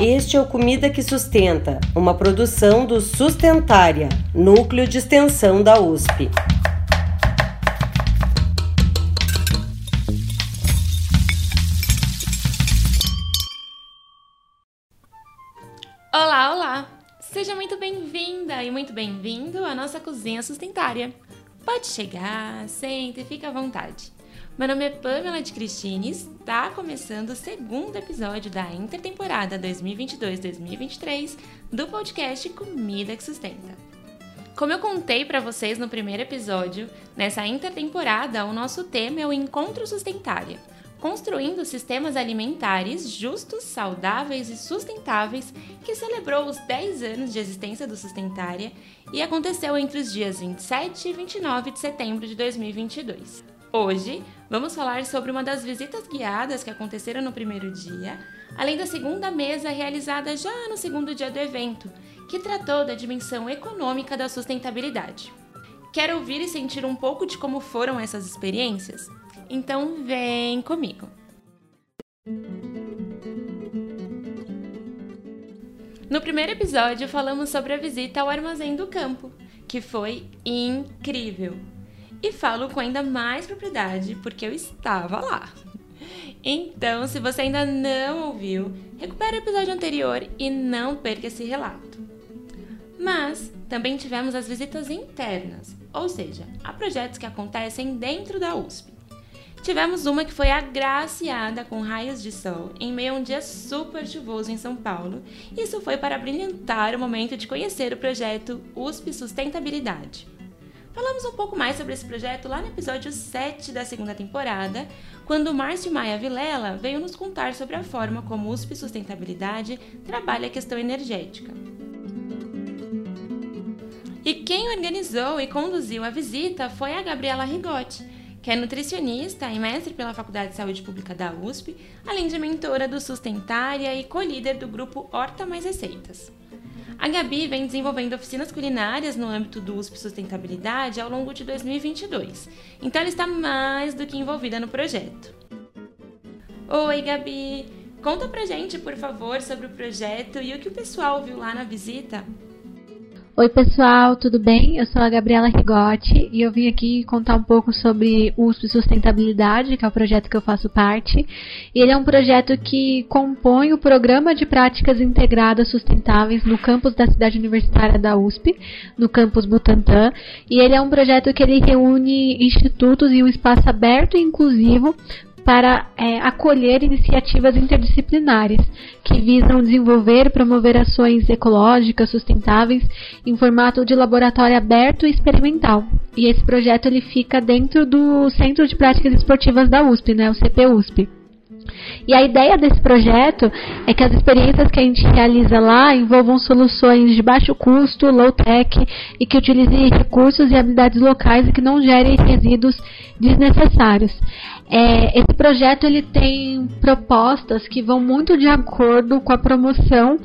Este é o Comida que Sustenta, uma produção do Sustentária, núcleo de extensão da USP. Olá, olá! Seja muito bem-vinda e muito bem-vindo à nossa cozinha sustentária. Pode chegar, sente e fique à vontade. Meu nome é Pamela de Cristine está começando o segundo episódio da intertemporada 2022-2023 do podcast Comida que Sustenta. Como eu contei para vocês no primeiro episódio, nessa intertemporada o nosso tema é o Encontro Sustentária, construindo sistemas alimentares justos, saudáveis e sustentáveis, que celebrou os 10 anos de existência do Sustentária e aconteceu entre os dias 27 e 29 de setembro de 2022. Hoje, vamos falar sobre uma das visitas guiadas que aconteceram no primeiro dia, além da segunda mesa realizada já no segundo dia do evento, que tratou da dimensão econômica da sustentabilidade. Quer ouvir e sentir um pouco de como foram essas experiências? Então vem comigo! No primeiro episódio, falamos sobre a visita ao Armazém do Campo, que foi incrível. E falo com ainda mais propriedade porque eu estava lá. Então, se você ainda não ouviu, recupere o episódio anterior e não perca esse relato. Mas também tivemos as visitas internas, ou seja, a projetos que acontecem dentro da USP. Tivemos uma que foi agraciada com raios de sol em meio a um dia super chuvoso em São Paulo. Isso foi para brilhantar o momento de conhecer o projeto USP Sustentabilidade. Falamos um pouco mais sobre esse projeto lá no episódio 7 da segunda temporada, quando Márcio Maia Vilela veio nos contar sobre a forma como USP Sustentabilidade trabalha a questão energética. E quem organizou e conduziu a visita foi a Gabriela Rigotti, que é nutricionista e mestre pela Faculdade de Saúde Pública da USP, além de mentora do Sustentária e co-líder do grupo Horta Mais Receitas. A Gabi vem desenvolvendo oficinas culinárias no âmbito do USP Sustentabilidade ao longo de 2022, então ela está mais do que envolvida no projeto. Oi, Gabi! Conta pra gente, por favor, sobre o projeto e o que o pessoal viu lá na visita. Oi, pessoal, tudo bem? Eu sou a Gabriela Rigotti e eu vim aqui contar um pouco sobre o USP Sustentabilidade, que é o projeto que eu faço parte. E ele é um projeto que compõe o Programa de Práticas Integradas Sustentáveis no campus da cidade universitária da USP, no campus Butantã. E ele é um projeto que ele reúne institutos e um espaço aberto e inclusivo para é, acolher iniciativas interdisciplinares que visam desenvolver e promover ações ecológicas sustentáveis em formato de laboratório aberto e experimental. E esse projeto ele fica dentro do Centro de Práticas Esportivas da USP, né, o CPUSP. E a ideia desse projeto é que as experiências que a gente realiza lá envolvam soluções de baixo custo, low tech e que utilizem recursos e habilidades locais e que não gerem resíduos desnecessários. É, esse projeto ele tem propostas que vão muito de acordo com a promoção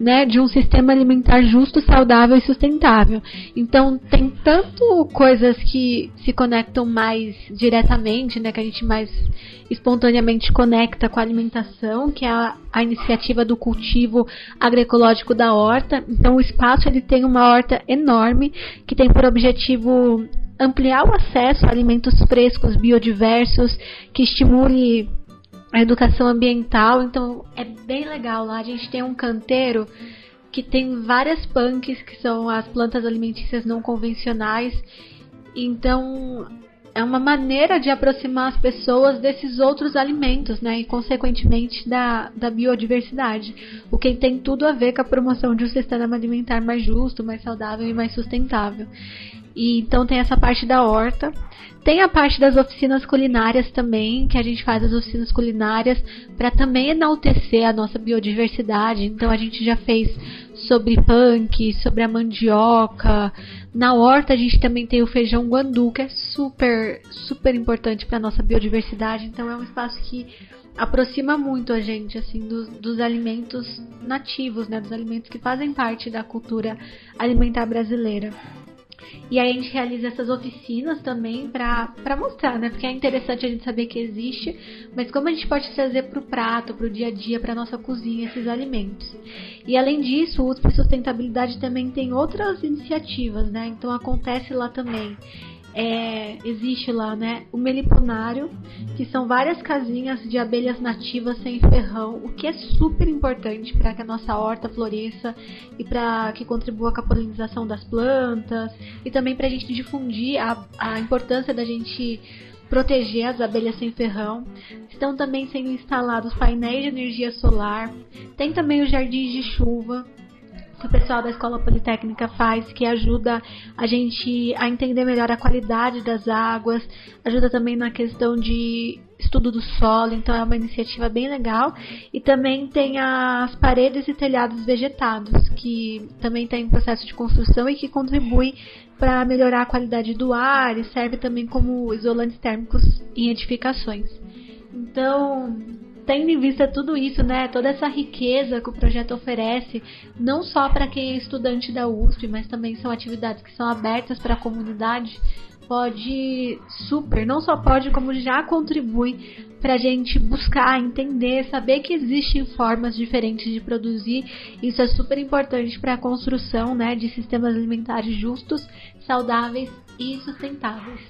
né, de um sistema alimentar justo, saudável e sustentável. Então tem tanto coisas que se conectam mais diretamente, né, que a gente mais espontaneamente conecta com a alimentação, que é a, a iniciativa do cultivo agroecológico da horta. Então o espaço ele tem uma horta enorme que tem por objetivo ampliar o acesso a alimentos frescos, biodiversos, que estimule a educação ambiental. Então é bem legal lá. A gente tem um canteiro que tem várias punks, que são as plantas alimentícias não convencionais. Então é uma maneira de aproximar as pessoas desses outros alimentos, né? E consequentemente da, da biodiversidade. O que tem tudo a ver com a promoção de um sistema alimentar mais justo, mais saudável e mais sustentável. E então tem essa parte da horta. Tem a parte das oficinas culinárias também, que a gente faz as oficinas culinárias para também enaltecer a nossa biodiversidade. Então a gente já fez sobre punk, sobre a mandioca. Na horta a gente também tem o feijão guandu, que é super, super importante para nossa biodiversidade. Então é um espaço que aproxima muito a gente assim dos, dos alimentos nativos, né, dos alimentos que fazem parte da cultura alimentar brasileira. E aí a gente realiza essas oficinas também para mostrar, né? Porque é interessante a gente saber que existe, mas como a gente pode trazer para o prato, para o dia a dia, para nossa cozinha esses alimentos. E além disso, o USP Sustentabilidade também tem outras iniciativas, né? Então acontece lá também é, existe lá, né, o meliponário, que são várias casinhas de abelhas nativas sem ferrão, o que é super importante para que a nossa horta floresça e para que contribua com a polinização das plantas e também para a gente difundir a, a importância da gente proteger as abelhas sem ferrão. Estão também sendo instalados painéis de energia solar. Tem também os jardins de chuva, que o pessoal da Escola Politécnica faz, que ajuda a gente a entender melhor a qualidade das águas, ajuda também na questão de estudo do solo, então é uma iniciativa bem legal. E também tem as paredes e telhados vegetados, que também está em processo de construção e que contribui para melhorar a qualidade do ar e serve também como isolantes térmicos em edificações. Então, tendo em vista tudo isso, né, toda essa riqueza que o projeto oferece, não só para quem é estudante da USP, mas também são atividades que são abertas para a comunidade, pode super, não só pode, como já contribui para a gente buscar, entender, saber que existem formas diferentes de produzir. Isso é super importante para a construção né, de sistemas alimentares justos, saudáveis e sustentáveis.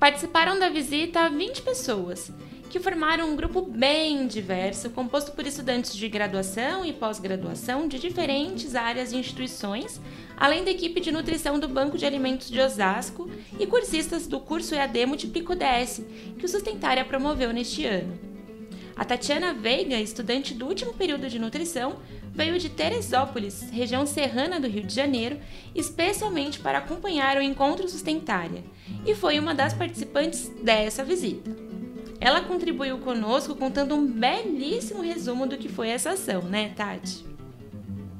Participaram da visita 20 pessoas que formaram um grupo bem diverso, composto por estudantes de graduação e pós-graduação de diferentes áreas e instituições, além da equipe de nutrição do Banco de Alimentos de Osasco e cursistas do curso EAD Multiplico DS, que o Sustentária promoveu neste ano. A Tatiana Veiga, estudante do último período de nutrição, veio de Teresópolis, região serrana do Rio de Janeiro, especialmente para acompanhar o Encontro Sustentária, e foi uma das participantes dessa visita. Ela contribuiu conosco contando um belíssimo resumo do que foi essa ação, né, Tati?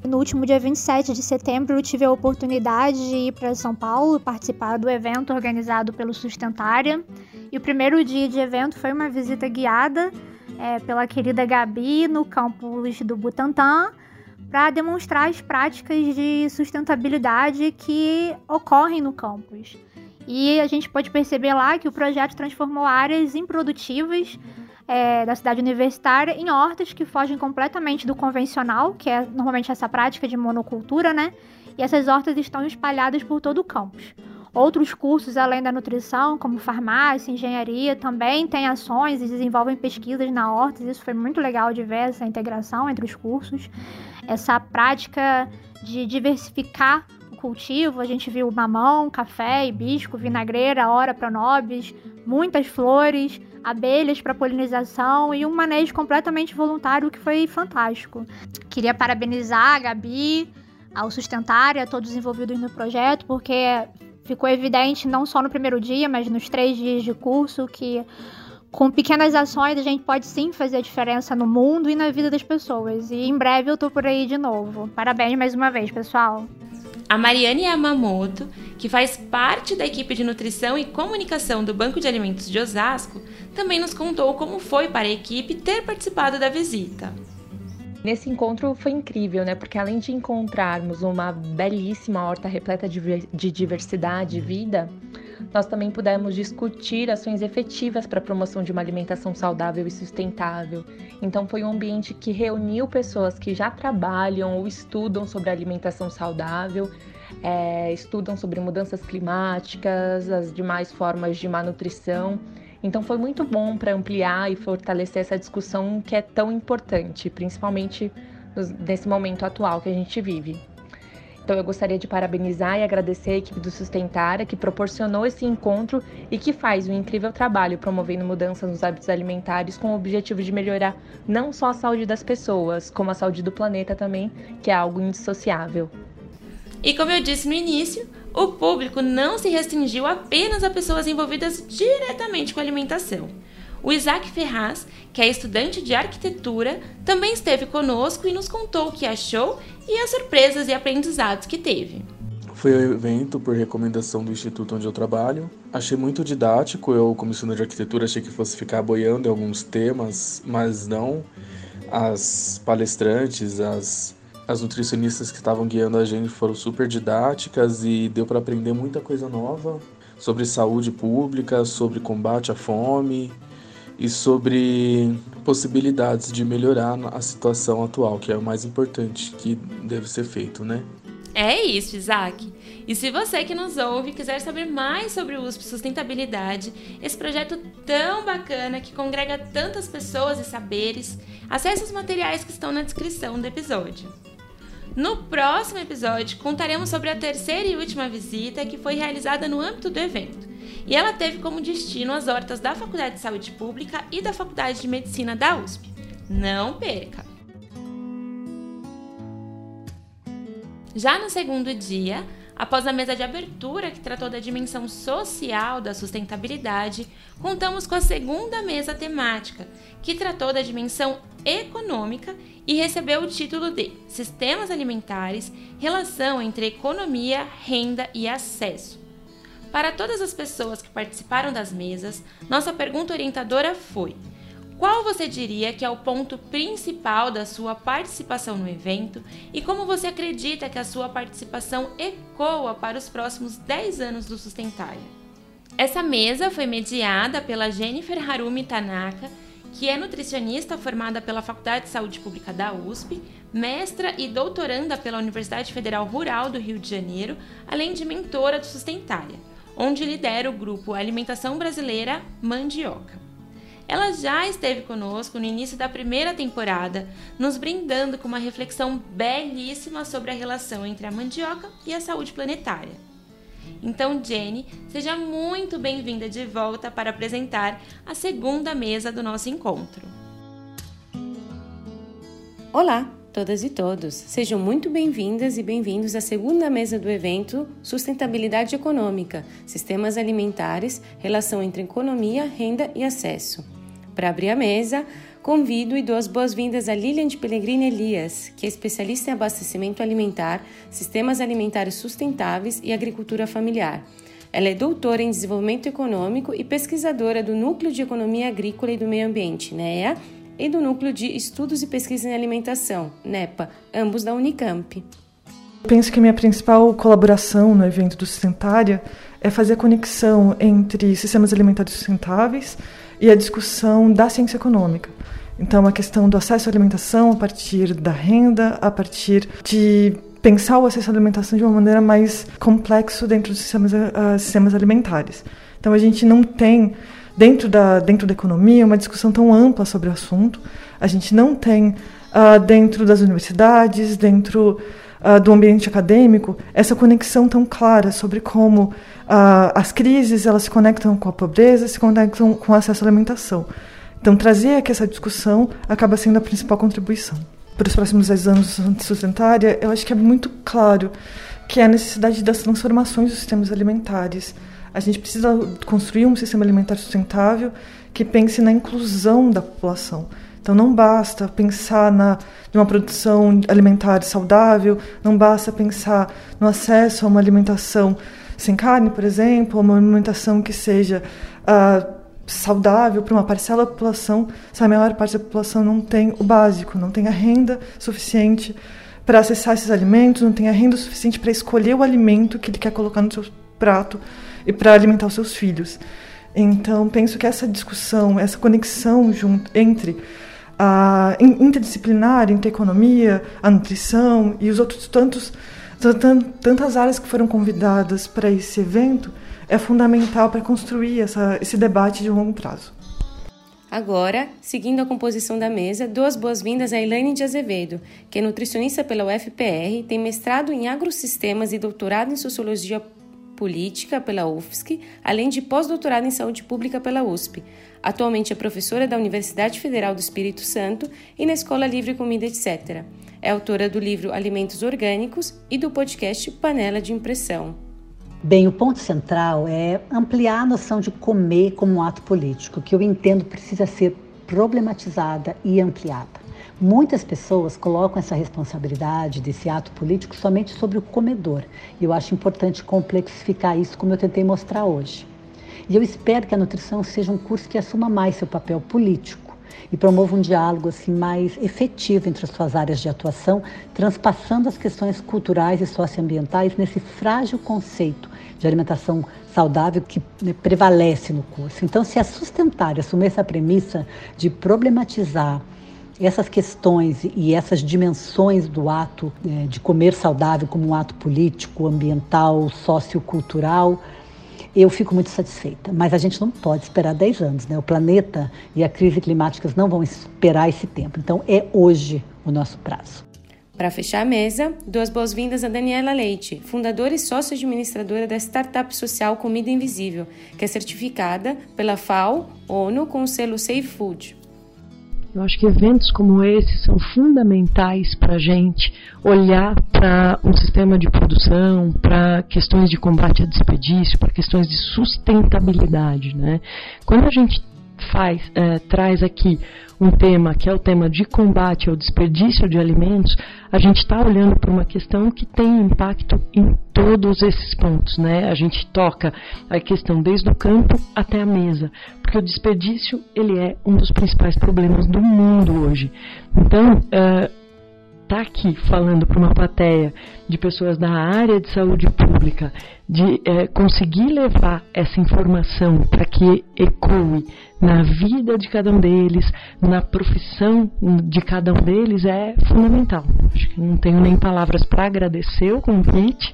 No último dia 27 de setembro, eu tive a oportunidade de ir para São Paulo participar do evento organizado pelo Sustentária. E o primeiro dia de evento foi uma visita guiada é, pela querida Gabi no campus do Butantã para demonstrar as práticas de sustentabilidade que ocorrem no campus. E a gente pode perceber lá que o projeto transformou áreas improdutivas é, da cidade universitária em hortas que fogem completamente do convencional, que é normalmente essa prática de monocultura, né? E essas hortas estão espalhadas por todo o campus. Outros cursos, além da nutrição, como farmácia, engenharia, também têm ações e desenvolvem pesquisas na horta. Isso foi muito legal de ver essa integração entre os cursos. Essa prática de diversificar cultivo, a gente viu mamão, café, hibisco, vinagreira, hora pronobis, muitas flores, abelhas para polinização e um manejo completamente voluntário que foi fantástico. Queria parabenizar a Gabi, ao Sustentária, todos envolvidos no projeto, porque ficou evidente não só no primeiro dia, mas nos três dias de curso que com pequenas ações a gente pode sim fazer a diferença no mundo e na vida das pessoas. E em breve eu tô por aí de novo. Parabéns mais uma vez, pessoal. A Mariane Yamamoto, que faz parte da equipe de nutrição e comunicação do Banco de Alimentos de Osasco, também nos contou como foi para a equipe ter participado da visita. Nesse encontro foi incrível, né? Porque além de encontrarmos uma belíssima horta repleta de diversidade e vida, nós também pudemos discutir ações efetivas para a promoção de uma alimentação saudável e sustentável. Então, foi um ambiente que reuniu pessoas que já trabalham ou estudam sobre alimentação saudável, é, estudam sobre mudanças climáticas, as demais formas de malnutrição. Então, foi muito bom para ampliar e fortalecer essa discussão que é tão importante, principalmente nesse momento atual que a gente vive. Então eu gostaria de parabenizar e agradecer a equipe do Sustentara que proporcionou esse encontro e que faz um incrível trabalho promovendo mudanças nos hábitos alimentares com o objetivo de melhorar não só a saúde das pessoas, como a saúde do planeta também, que é algo indissociável. E como eu disse no início, o público não se restringiu apenas a pessoas envolvidas diretamente com a alimentação. O Isaac Ferraz, que é estudante de arquitetura, também esteve conosco e nos contou o que achou e as surpresas e aprendizados que teve. Foi um evento por recomendação do instituto onde eu trabalho. Achei muito didático. Eu, como estudante de arquitetura, achei que fosse ficar boiando em alguns temas, mas não. As palestrantes, as As nutricionistas que estavam guiando a gente foram super didáticas e deu para aprender muita coisa nova sobre saúde pública, sobre combate à fome e sobre possibilidades de melhorar a situação atual, que é o mais importante que deve ser feito, né? É isso, Isaac. E se você que nos ouve quiser saber mais sobre o USP Sustentabilidade, esse projeto tão bacana que congrega tantas pessoas e saberes, acesse os materiais que estão na descrição do episódio. No próximo episódio, contaremos sobre a terceira e última visita que foi realizada no âmbito do evento. E ela teve como destino as hortas da Faculdade de Saúde Pública e da Faculdade de Medicina da USP. Não perca! Já no segundo dia, após a mesa de abertura que tratou da dimensão social da sustentabilidade, contamos com a segunda mesa temática, que tratou da dimensão econômica e recebeu o título de Sistemas Alimentares Relação entre Economia, Renda e Acesso. Para todas as pessoas que participaram das mesas, nossa pergunta orientadora foi: qual você diria que é o ponto principal da sua participação no evento e como você acredita que a sua participação ecoa para os próximos 10 anos do Sustentário? Essa mesa foi mediada pela Jennifer Harumi Tanaka, que é nutricionista formada pela Faculdade de Saúde Pública da USP, mestra e doutoranda pela Universidade Federal Rural do Rio de Janeiro, além de mentora do Sustentária, onde lidera o grupo Alimentação Brasileira Mandioca. Ela já esteve conosco no início da primeira temporada, nos brindando com uma reflexão belíssima sobre a relação entre a mandioca e a saúde planetária. Então, Jenny, seja muito bem-vinda de volta para apresentar a segunda mesa do nosso encontro. Olá, todas e todos. Sejam muito bem-vindas e bem-vindos à segunda mesa do evento Sustentabilidade Econômica, Sistemas Alimentares, Relação entre Economia, Renda e Acesso. Para abrir a mesa, convido e dou as boas-vindas a Lilian de Pellegrini Elias, que é especialista em abastecimento alimentar, sistemas alimentares sustentáveis e agricultura familiar. Ela é doutora em desenvolvimento econômico e pesquisadora do Núcleo de Economia Agrícola e do Meio Ambiente, NEA, e do Núcleo de Estudos e Pesquisa em Alimentação, NEPA, ambos da Unicamp. Penso que minha principal colaboração no evento do Sustentária é fazer a conexão entre sistemas alimentares sustentáveis e a discussão da ciência econômica. Então, a questão do acesso à alimentação a partir da renda, a partir de pensar o acesso à alimentação de uma maneira mais complexa dentro dos sistemas, uh, sistemas alimentares. Então, a gente não tem, dentro da, dentro da economia, uma discussão tão ampla sobre o assunto. A gente não tem, uh, dentro das universidades, dentro uh, do ambiente acadêmico, essa conexão tão clara sobre como uh, as crises elas se conectam com a pobreza, se conectam com o acesso à alimentação. Então, trazer aqui essa discussão acaba sendo a principal contribuição. Para os próximos 10 anos de sustentária, eu acho que é muito claro que é a necessidade das transformações dos sistemas alimentares. A gente precisa construir um sistema alimentar sustentável que pense na inclusão da população. Então não basta pensar na uma produção alimentar saudável, não basta pensar no acesso a uma alimentação sem carne, por exemplo, uma alimentação que seja uh, saudável para uma parcela da população, se a maior parte da população não tem o básico, não tem a renda suficiente para acessar esses alimentos, não tem a renda suficiente para escolher o alimento que ele quer colocar no seu prato e para alimentar os seus filhos. Então, penso que essa discussão, essa conexão junto, entre a interdisciplinar entre a economia, a nutrição e os outros tantos tantas áreas que foram convidadas para esse evento, é fundamental para construir essa, esse debate de longo prazo. Agora, seguindo a composição da mesa, dou as boas-vindas a Elaine de Azevedo, que é nutricionista pela UFPR, tem mestrado em agrosistemas e doutorado em sociologia política pela UFSC, além de pós-doutorado em saúde pública pela USP. Atualmente é professora da Universidade Federal do Espírito Santo e na Escola Livre Comida, etc. É autora do livro Alimentos Orgânicos e do podcast Panela de Impressão. Bem, o ponto central é ampliar a noção de comer como um ato político, que eu entendo precisa ser problematizada e ampliada. Muitas pessoas colocam essa responsabilidade desse ato político somente sobre o comedor, e eu acho importante complexificar isso, como eu tentei mostrar hoje. E eu espero que a nutrição seja um curso que assuma mais seu papel político e promova um diálogo assim mais efetivo entre as suas áreas de atuação, transpassando as questões culturais e socioambientais nesse frágil conceito de alimentação saudável que né, prevalece no curso. Então, se a Sustentária assumir essa premissa de problematizar essas questões e essas dimensões do ato é, de comer saudável como um ato político, ambiental, sociocultural, eu fico muito satisfeita. Mas a gente não pode esperar 10 anos, né? O planeta e a crise climática não vão esperar esse tempo. Então é hoje o nosso prazo. Para fechar a mesa, duas boas-vindas a Daniela Leite, fundadora e sócio-administradora da startup social Comida Invisível, que é certificada pela FAO, ONU, com o selo Safe Food. Eu acho que eventos como esse são fundamentais para a gente olhar para um sistema de produção, para questões de combate a desperdício, para questões de sustentabilidade. Né? Quando a gente faz, é, traz aqui um tema que é o tema de combate ao desperdício de alimentos, a gente está olhando para uma questão que tem impacto em todos esses pontos, né? A gente toca a questão desde o campo até a mesa, porque o desperdício ele é um dos principais problemas do mundo hoje. Então, está aqui falando para uma plateia de pessoas da área de saúde pública, de é, conseguir levar essa informação para que ecoe na vida de cada um deles, na profissão de cada um deles, é fundamental. Acho que não tenho nem palavras para agradecer o convite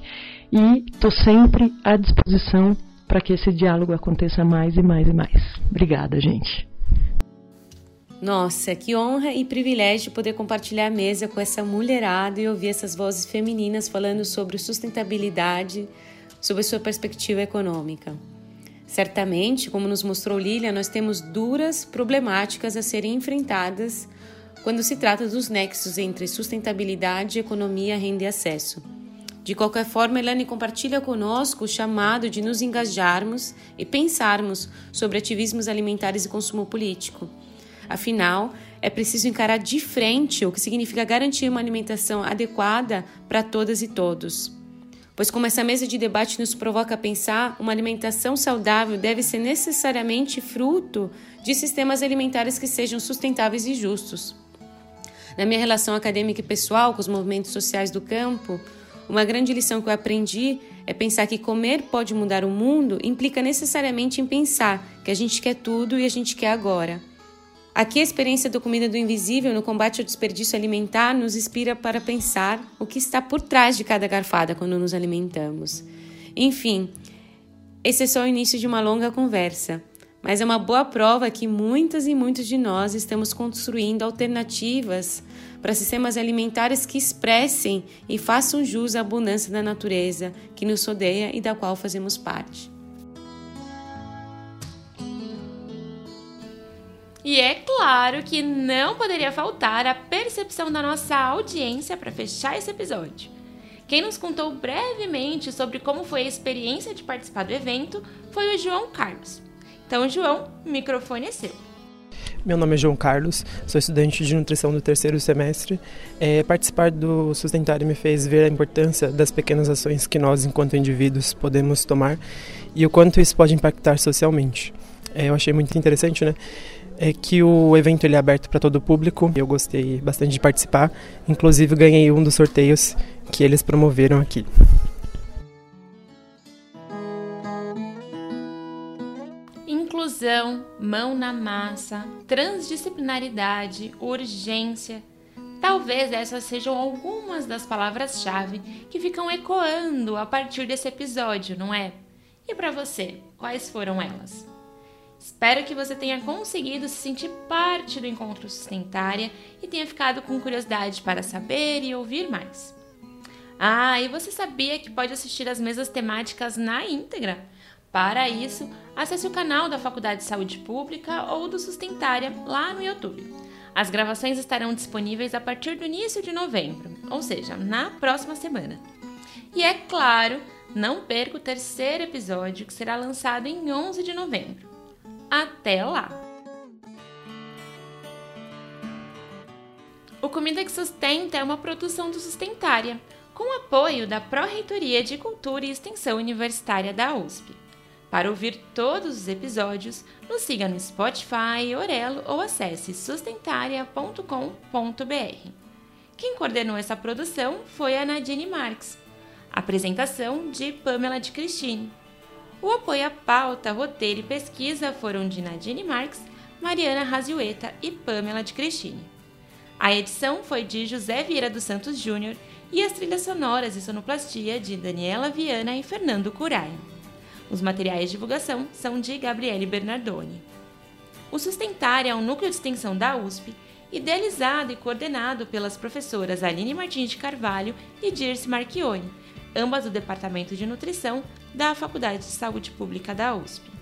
e estou sempre à disposição para que esse diálogo aconteça mais e mais e mais. Obrigada, gente. Nossa, que honra e privilégio poder compartilhar a mesa com essa mulherada e ouvir essas vozes femininas falando sobre sustentabilidade, sobre sua perspectiva econômica. Certamente, como nos mostrou Lilia, nós temos duras problemáticas a serem enfrentadas quando se trata dos nexos entre sustentabilidade, economia, renda e acesso. De qualquer forma, Elane compartilha conosco o chamado de nos engajarmos e pensarmos sobre ativismos alimentares e consumo político Afinal, é preciso encarar de frente o que significa garantir uma alimentação adequada para todas e todos. Pois, como essa mesa de debate nos provoca a pensar, uma alimentação saudável deve ser necessariamente fruto de sistemas alimentares que sejam sustentáveis e justos. Na minha relação acadêmica e pessoal com os movimentos sociais do campo, uma grande lição que eu aprendi é pensar que comer pode mudar o mundo implica necessariamente em pensar que a gente quer tudo e a gente quer agora. Aqui a experiência do Comida do Invisível no combate ao desperdício alimentar nos inspira para pensar o que está por trás de cada garfada quando nos alimentamos. Enfim, esse é só o início de uma longa conversa, mas é uma boa prova que muitas e muitos de nós estamos construindo alternativas para sistemas alimentares que expressem e façam jus à abundância da natureza que nos rodeia e da qual fazemos parte. E é claro que não poderia faltar a percepção da nossa audiência para fechar esse episódio. Quem nos contou brevemente sobre como foi a experiência de participar do evento foi o João Carlos. Então, João, o microfone é seu. Meu nome é João Carlos, sou estudante de nutrição do terceiro semestre. É, participar do Sustentário me fez ver a importância das pequenas ações que nós, enquanto indivíduos, podemos tomar e o quanto isso pode impactar socialmente. É, eu achei muito interessante, né? É que o evento ele é aberto para todo o público. Eu gostei bastante de participar, inclusive ganhei um dos sorteios que eles promoveram aqui. Inclusão, mão na massa, transdisciplinaridade, urgência. Talvez essas sejam algumas das palavras-chave que ficam ecoando a partir desse episódio, não é? E para você, quais foram elas? Espero que você tenha conseguido se sentir parte do encontro sustentária e tenha ficado com curiosidade para saber e ouvir mais. Ah, e você sabia que pode assistir as mesas temáticas na íntegra? Para isso, acesse o canal da Faculdade de Saúde Pública ou do Sustentária lá no YouTube. As gravações estarão disponíveis a partir do início de novembro, ou seja, na próxima semana. E é claro, não perca o terceiro episódio que será lançado em 11 de novembro. Até lá! O Comida que Sustenta é uma produção do Sustentária, com apoio da Pró-Reitoria de Cultura e Extensão Universitária da USP. Para ouvir todos os episódios, nos siga no Spotify, Orelo ou acesse sustentaria.com.br. Quem coordenou essa produção foi a Nadine Marques. Apresentação de Pamela de Cristine. O apoio à pauta, roteiro e pesquisa foram de Nadine Marques, Mariana Raziueta e Pamela de Cristine. A edição foi de José Vieira dos Santos Júnior e as trilhas sonoras e sonoplastia de Daniela Viana e Fernando Curaia. Os materiais de divulgação são de Gabriele Bernardoni. O Sustentar é um núcleo de extensão da USP, idealizado e coordenado pelas professoras Aline Martins de Carvalho e Dirce Marchione, ambas do Departamento de Nutrição da Faculdade de Saúde Pública da USP.